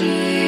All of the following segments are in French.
Jesus.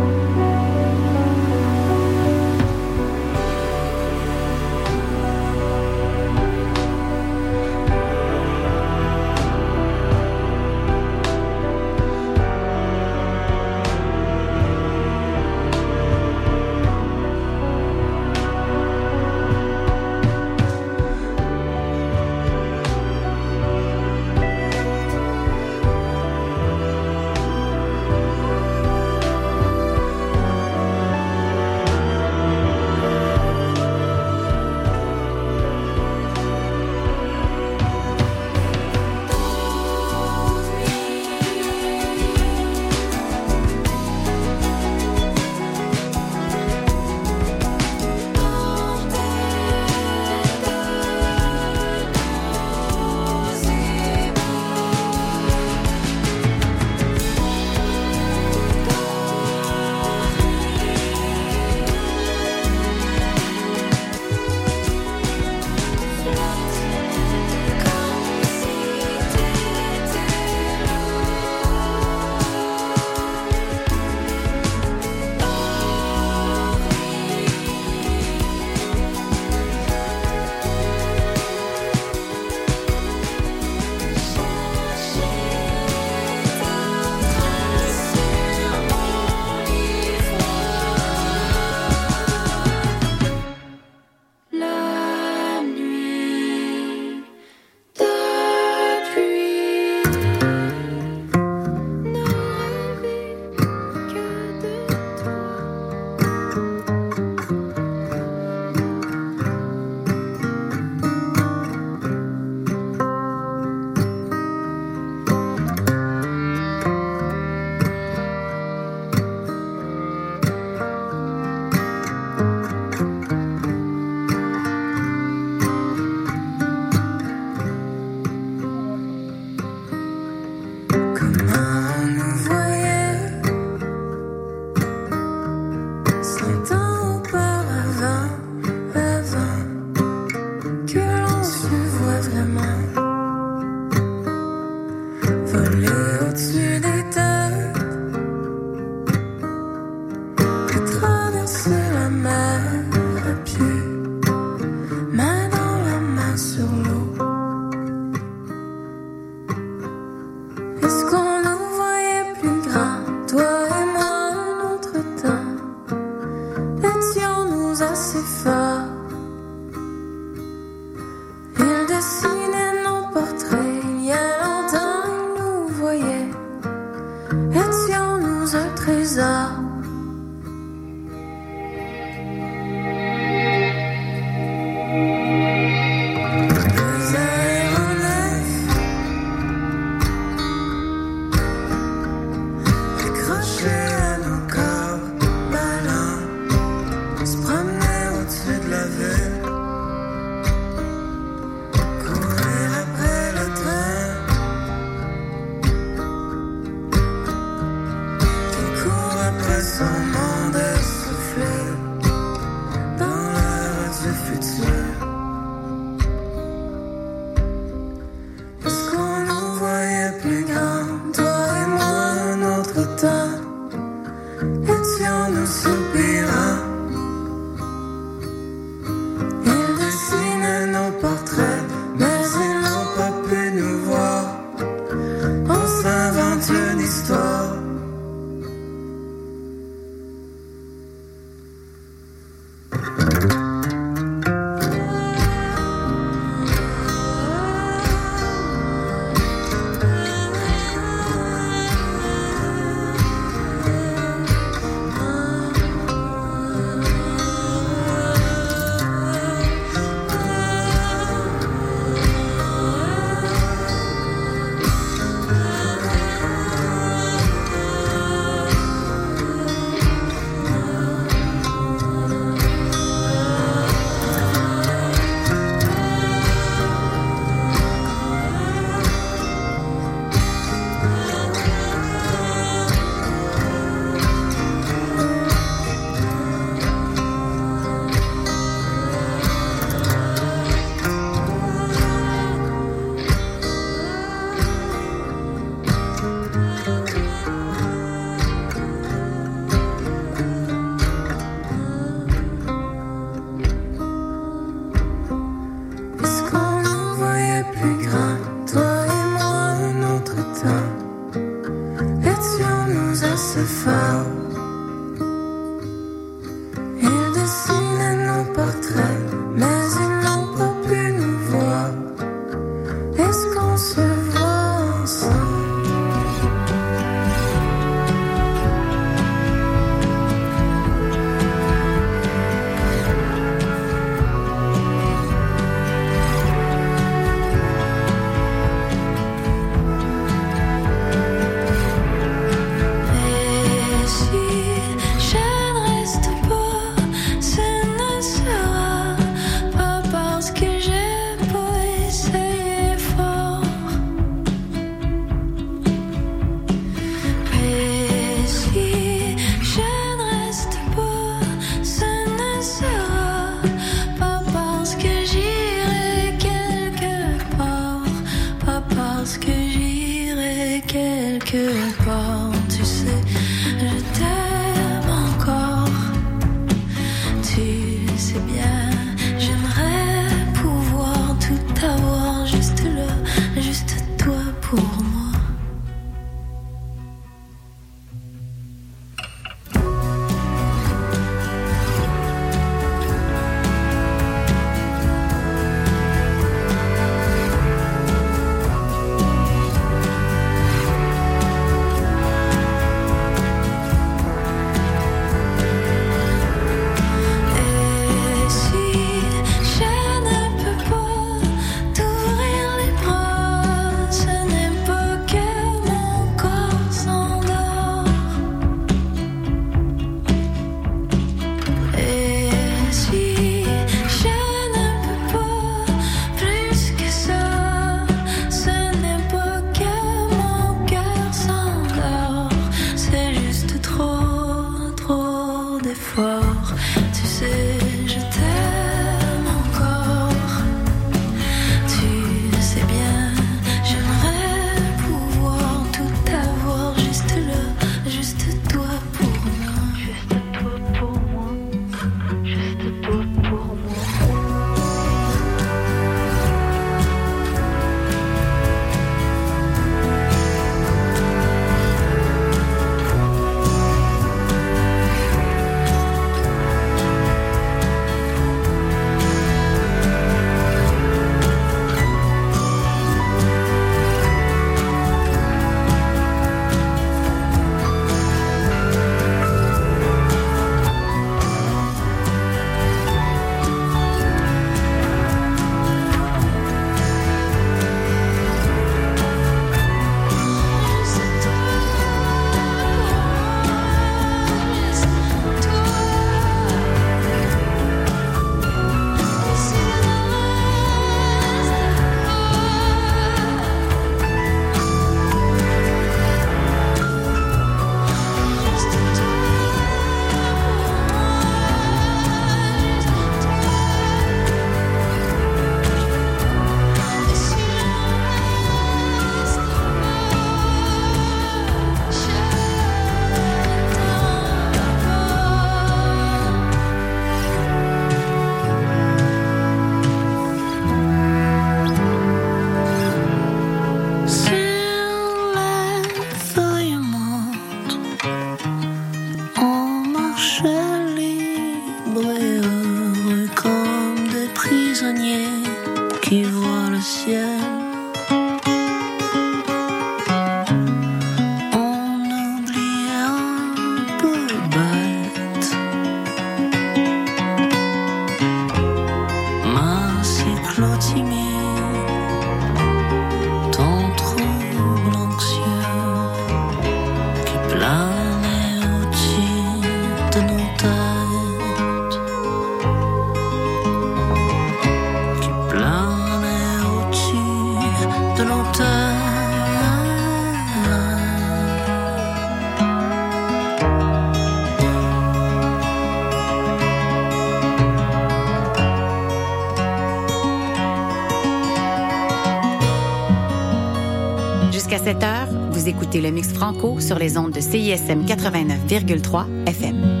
Jusqu'à 7 heures, vous écoutez le mix franco sur les ondes de CISM 89,3 FM.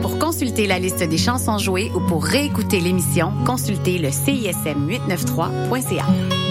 Pour consulter la liste des chansons jouées ou pour réécouter l'émission, consultez le CISM893.ca.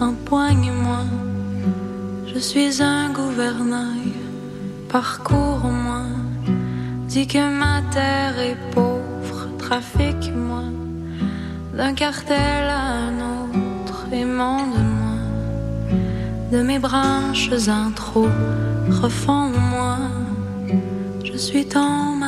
empoigne-moi. Je suis un gouvernail, parcours-moi. Dis que ma terre est pauvre, trafique-moi. D'un cartel à un autre, émande-moi. De mes branches en trop, refonds-moi. Je suis ton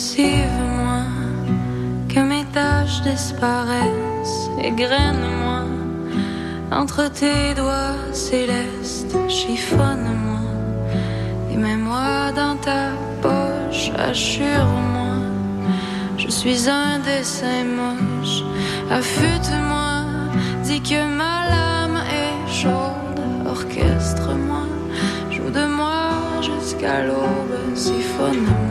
Lessive-moi, que mes tâches disparaissent, égrène-moi, entre tes doigts célestes, chiffonne-moi, et mets-moi dans ta poche, assure-moi, je suis un dessin moche, affûte-moi, dis que ma lame est chaude, orchestre-moi, joue de moi jusqu'à l'aube, siphonne-moi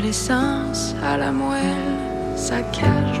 l'essence à la moelle, saccage-moi. Je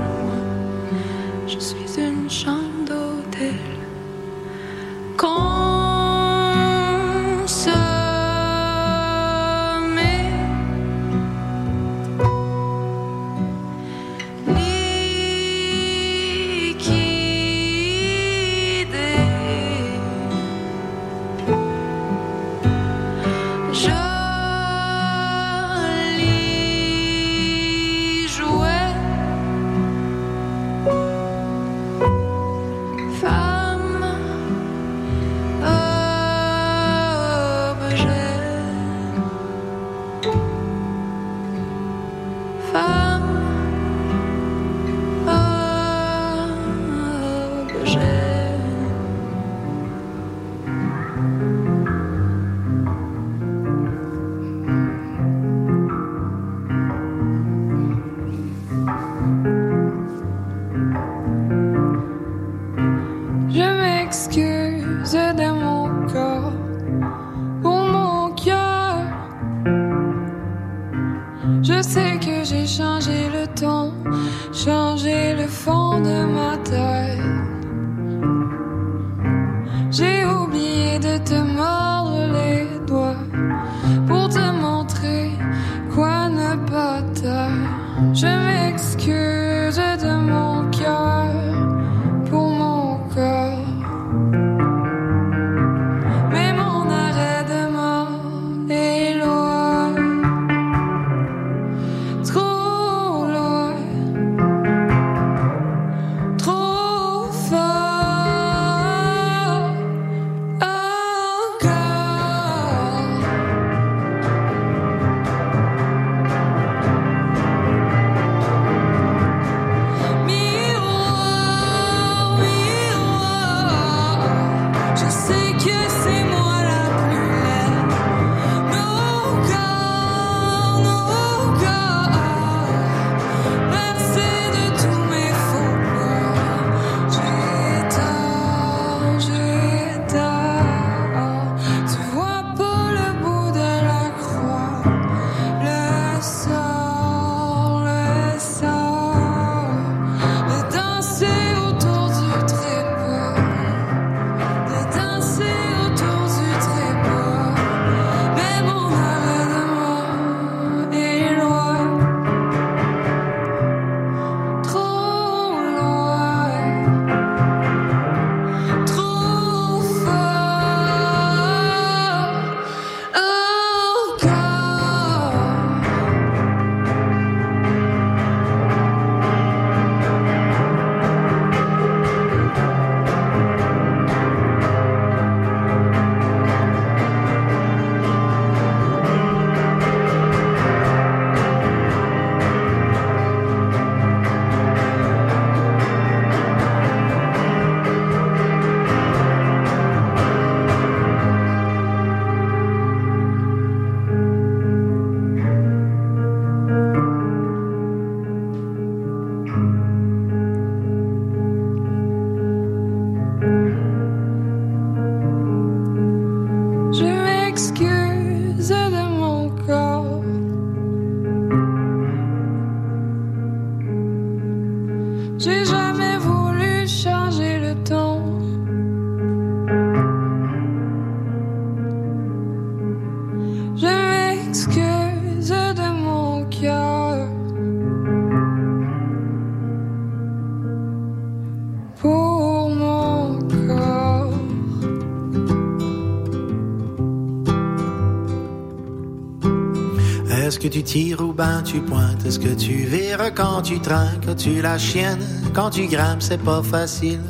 tu tires ou ben tu pointes. Est-ce que tu vires quand tu trinques? Tu la chiennes quand tu grimpes C'est pas facile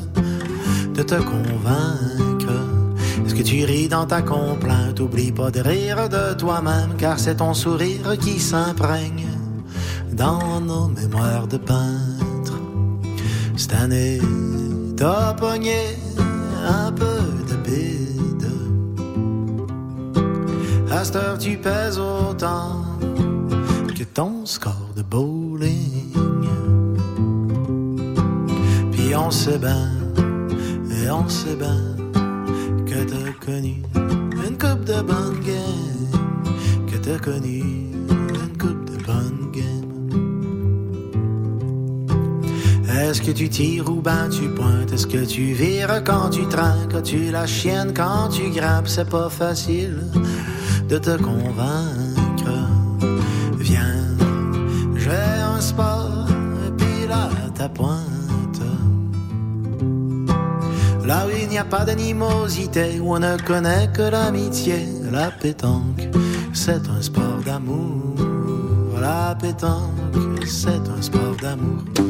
de te convaincre. Est-ce que tu ris dans ta complainte? Oublie pas de rire de toi-même Car c'est ton sourire qui s'imprègne Dans nos mémoires de peintre. Cette année t'as pogné un peu de bide. À cette heure tu pèses autant ton score de bowling. Puis on sait bien, et on sait bien que t'as connu une coupe de bonne game, que t'as connu une coupe de bonne game. Est-ce que tu tires ou ben tu pointes? Est-ce que tu vires quand tu trinques? Tu la chienne quand tu grappes? C'est pas facile de te convaincre a pas d'animosité, on ne connaît que l'amitié, la pétanque, c'est un sport d'amour. La pétanque, c'est un sport d'amour.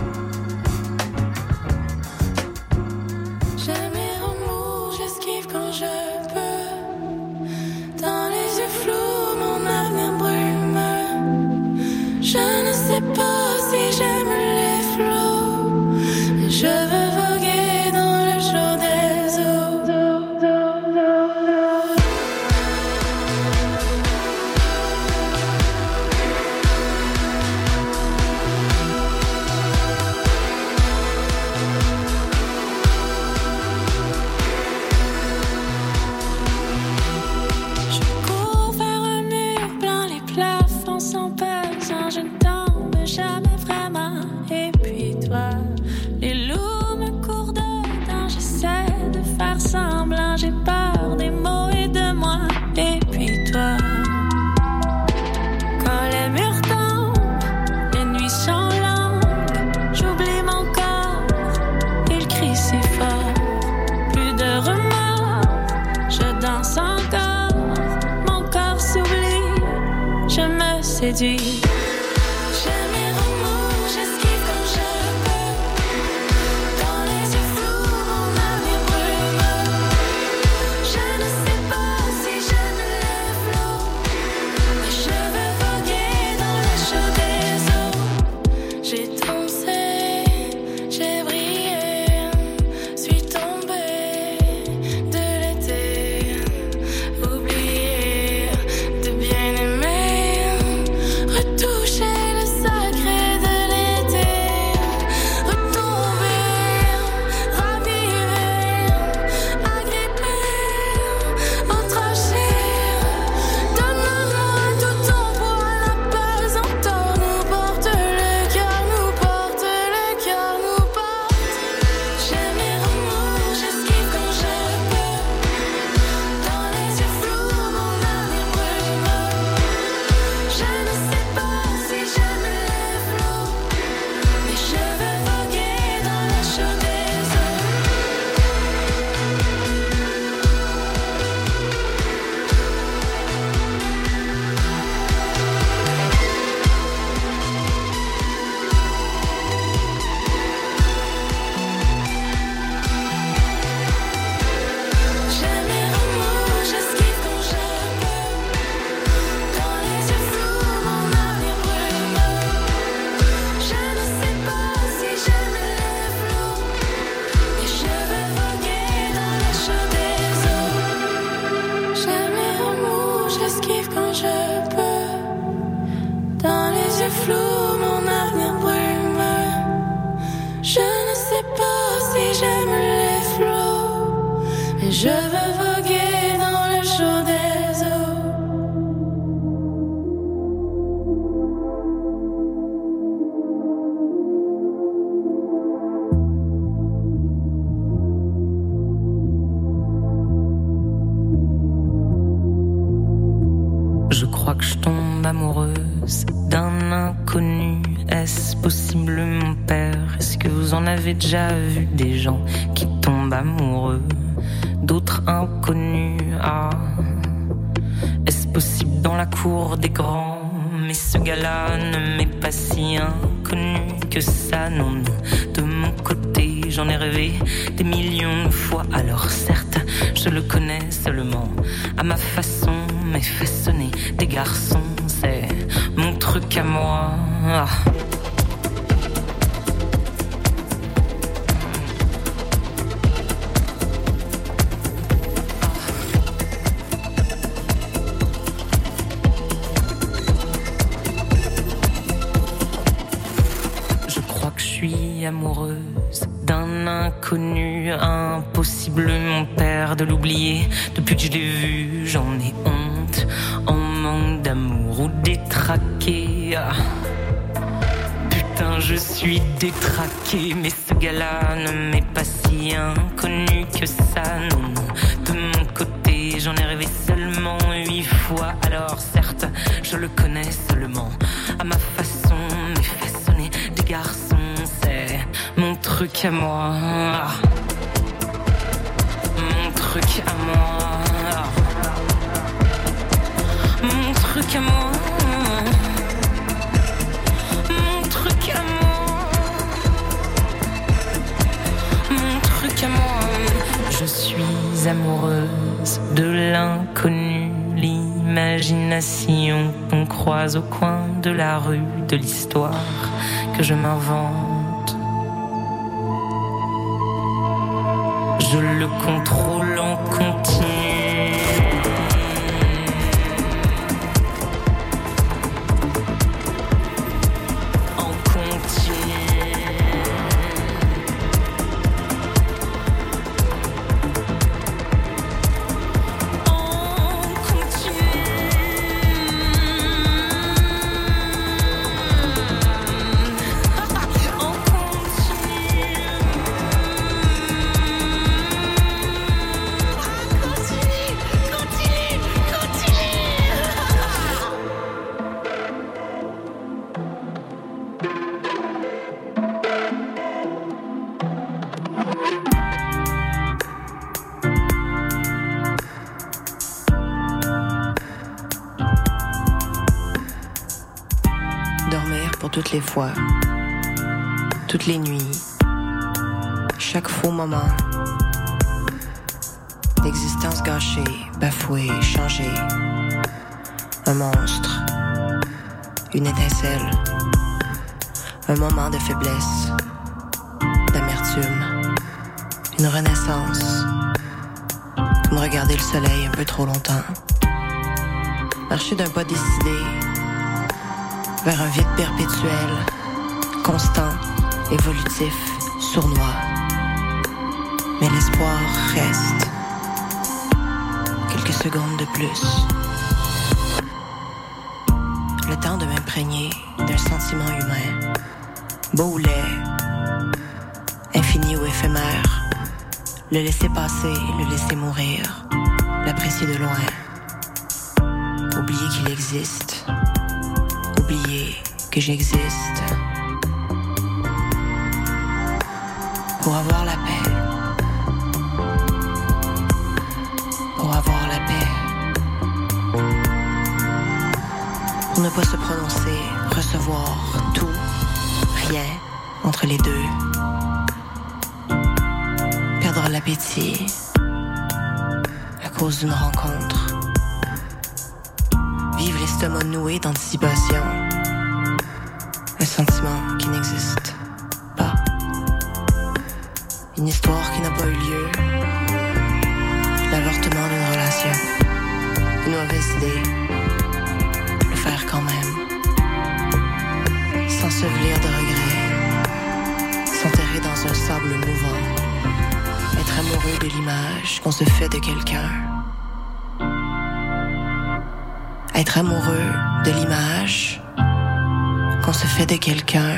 déjà vu des gens qui tombent amoureux, d'autres inconnus? Ah, est-ce possible dans la cour des grands? Mais ce gars-là ne m'est pas si inconnu que ça, non, non. De mon côté, j'en ai rêvé des millions de fois. Alors certes, je le connais seulement à ma façon, mais façonner des garçons, mon truc à moi. Ah. L'imagination qu'on croise au coin de la rue, de l'histoire que je m'invente. Je le contrôle en continu. Un moment de faiblesse, d'amertume, une renaissance, comme regarder le soleil un peu trop longtemps. Marcher d'un pas décidé vers un vide perpétuel, constant, évolutif, sournois. Mais l'espoir reste quelques secondes de plus. D'un sentiment humain, beau ou laid, infini ou éphémère, le laisser passer, le laisser mourir, l'apprécier de loin, oublier qu'il existe oublier que j'existe. Pour avoir la paix. Ne pas se prononcer, recevoir tout, rien entre les deux. Perdre l'appétit à cause d'une rencontre. Vivre l'estomac noué d'anticipation. Un sentiment qui n'existe pas. Une histoire qui n'a pas eu lieu. L'avortement d'une relation. Une mauvaise idée. Quand même. S'ensevelir de regrets. S'enterrer dans un sable mouvant. Être amoureux de l'image qu'on se fait de quelqu'un. Être amoureux de l'image qu'on se fait de quelqu'un.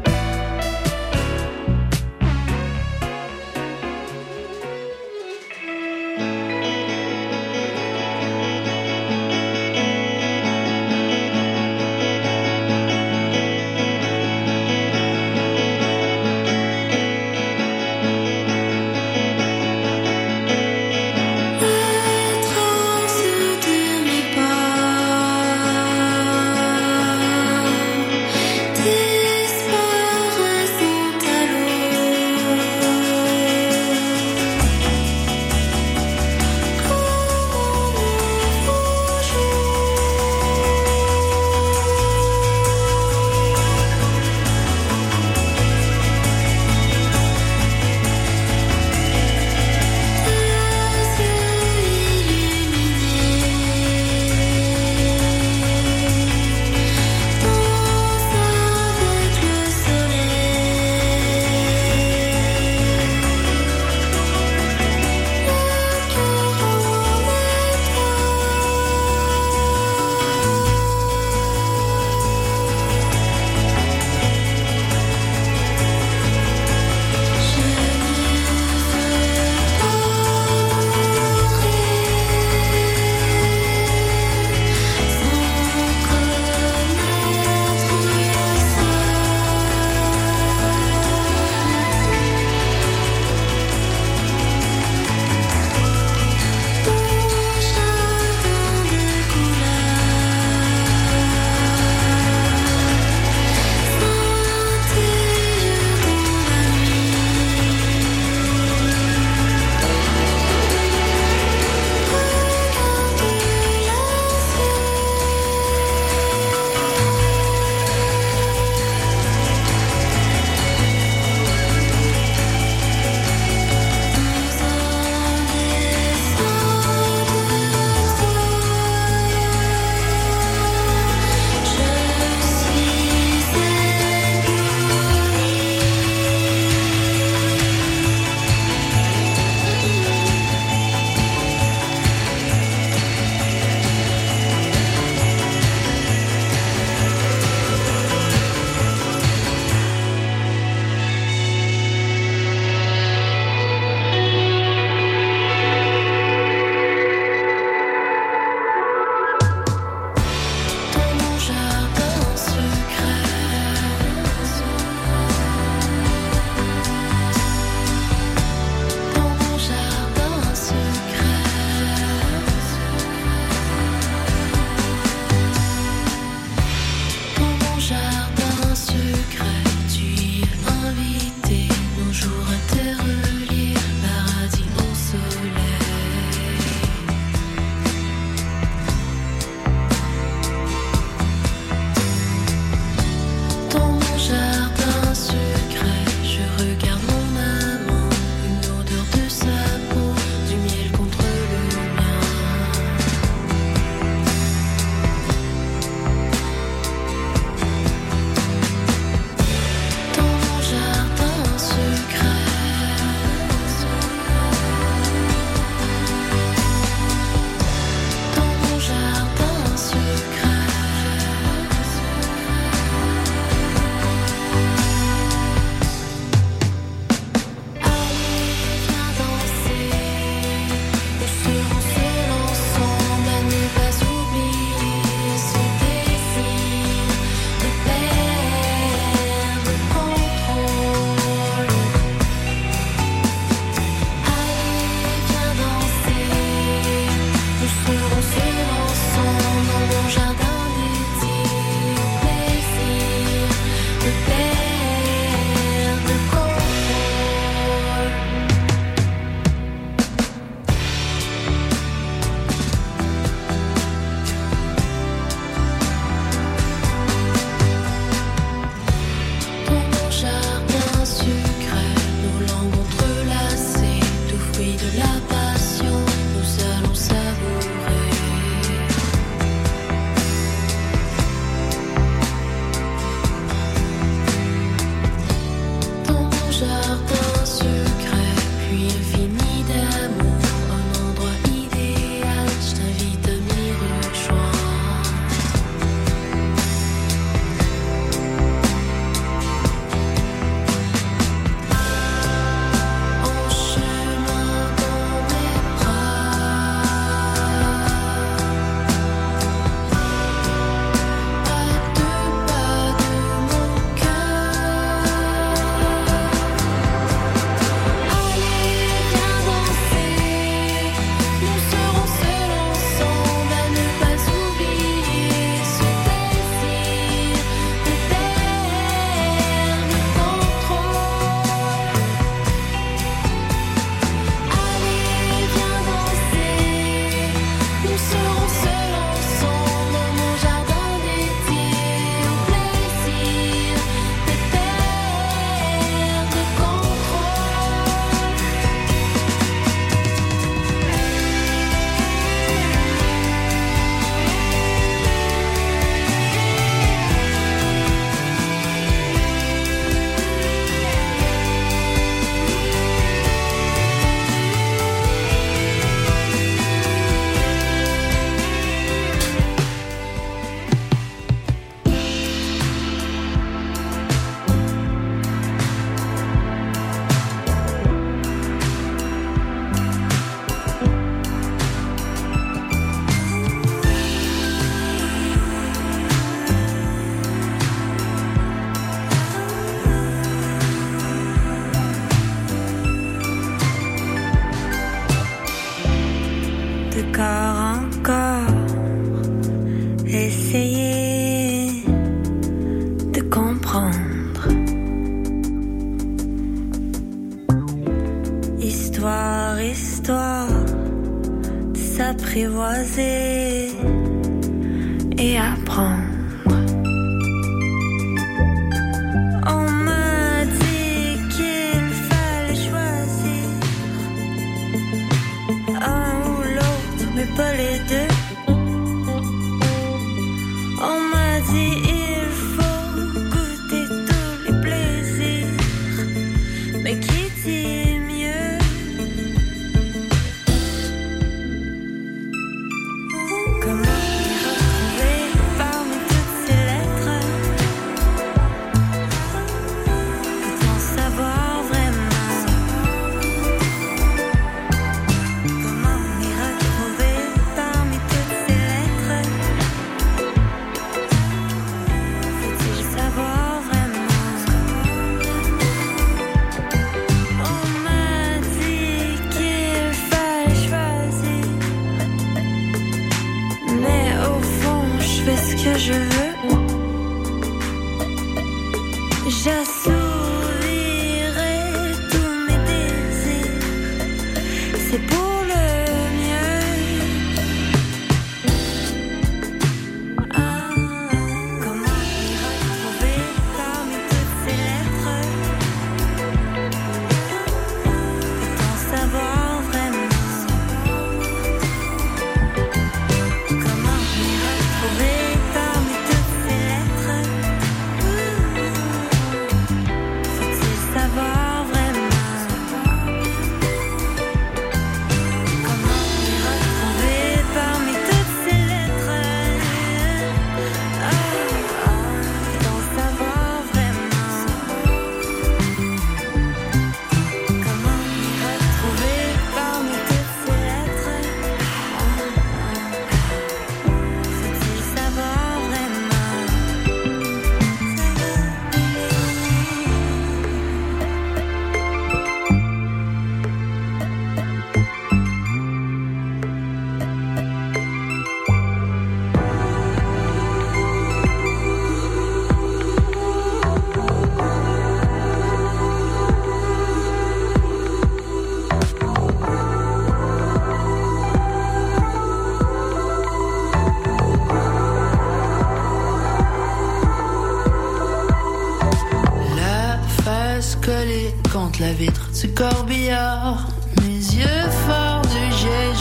ce corbillard, mes yeux forts du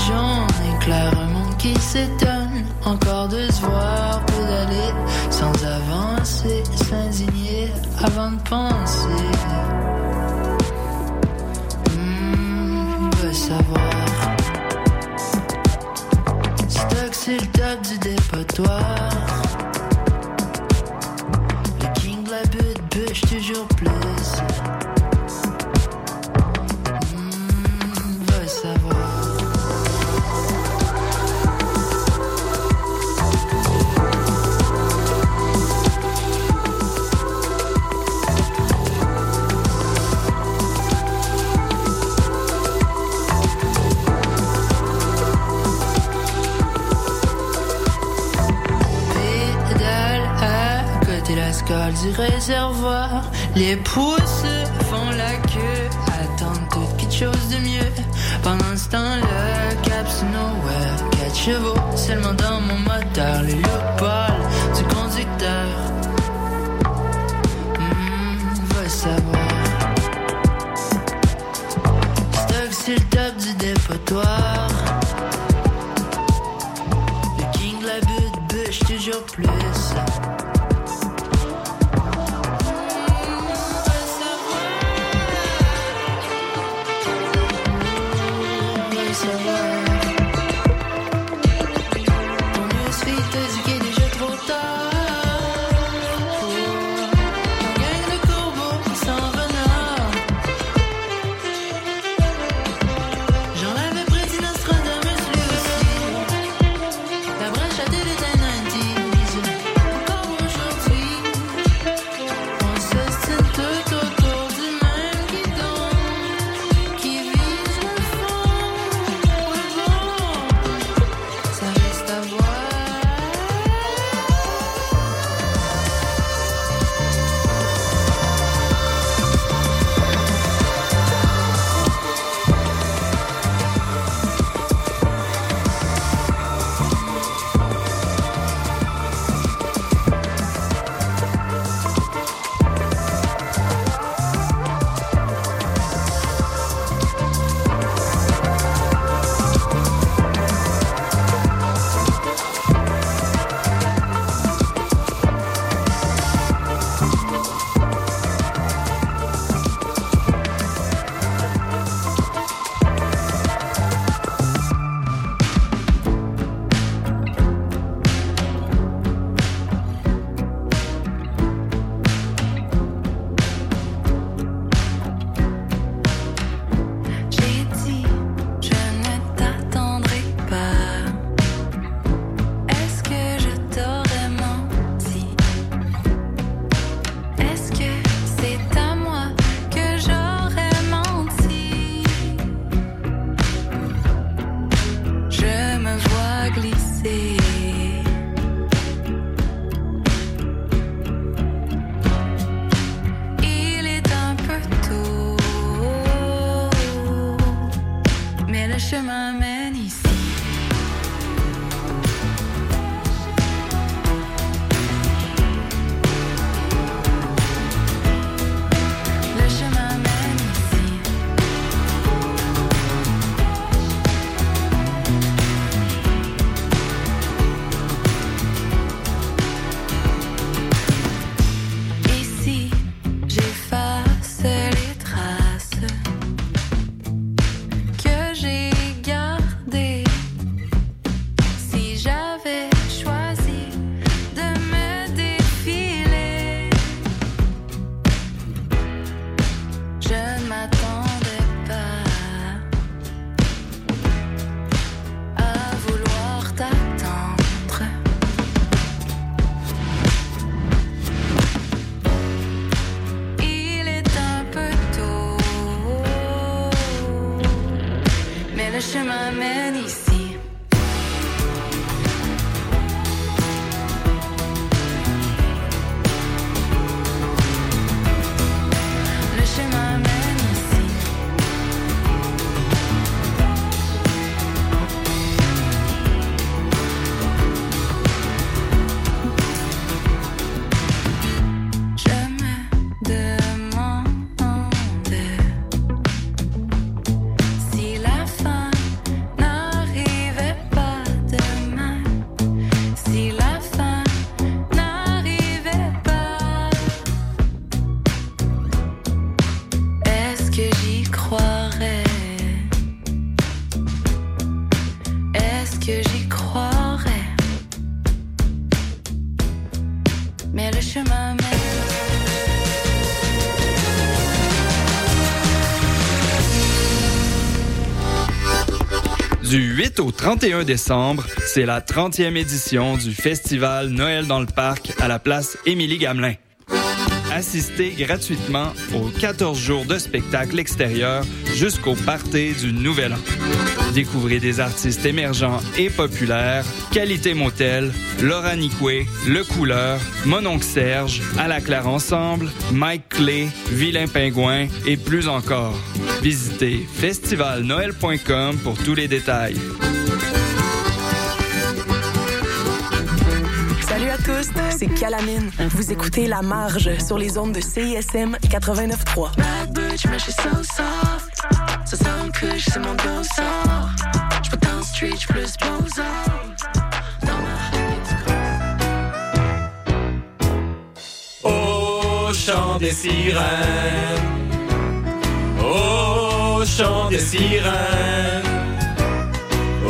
j'en ai clairement qui s'éteint. du réservoir. Les pouces font la queue, attendent quelque chose de mieux. Pendant ce temps, le cap nowhere, quatre chevaux seulement dans mon moteur, le loup. Au 31 décembre, c'est la 30e édition du festival Noël dans le parc à la place Émilie Gamelin. Assistez gratuitement aux 14 jours de spectacle extérieur jusqu'au party du Nouvel An. Découvrez des artistes émergents et populaires, Qualité Motel, Laura Nicoué, Le Couleur, Mononc Serge, À la Claire Ensemble, Mike Clay, Vilain Pingouin et plus encore. Visitez festivalnoël.com pour tous les détails. Tous, c'est Calamine. Vous écoutez La Marge sur les ondes de CISM 89.3. Bad bitch, mais je suis so soft. Ça sonne que c'est mon dos sort. Je dans le street, j'suis plus bozo. Dans ma Au chant des sirènes, au chant des sirènes,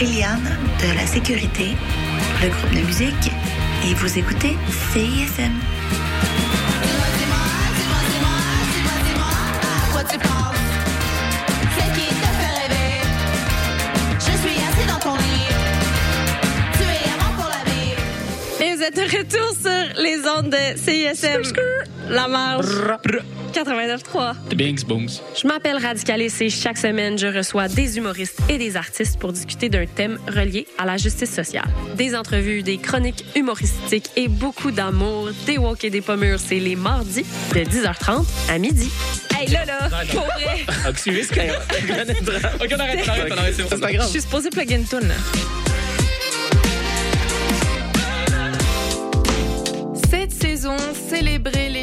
Eliane de la Sécurité, le groupe de musique, et vous écoutez CISM. Et vous êtes de retour sur les ondes de CISM. La marge. 89.3. Bings, booms. Je m'appelle Radicalis et chaque semaine, je reçois des humoristes et des artistes pour discuter d'un thème relié à la justice sociale. Des entrevues, des chroniques humoristiques et beaucoup d'amour, des walk et des pommures. C'est les mardis de 10h30 à midi. Hey, là, là, pour vrai. Activiste, Ok, on arrête, on arrête, on arrête, c'est pas grave. Je suis supposée plug une toune, là. Cette saison, célébrez les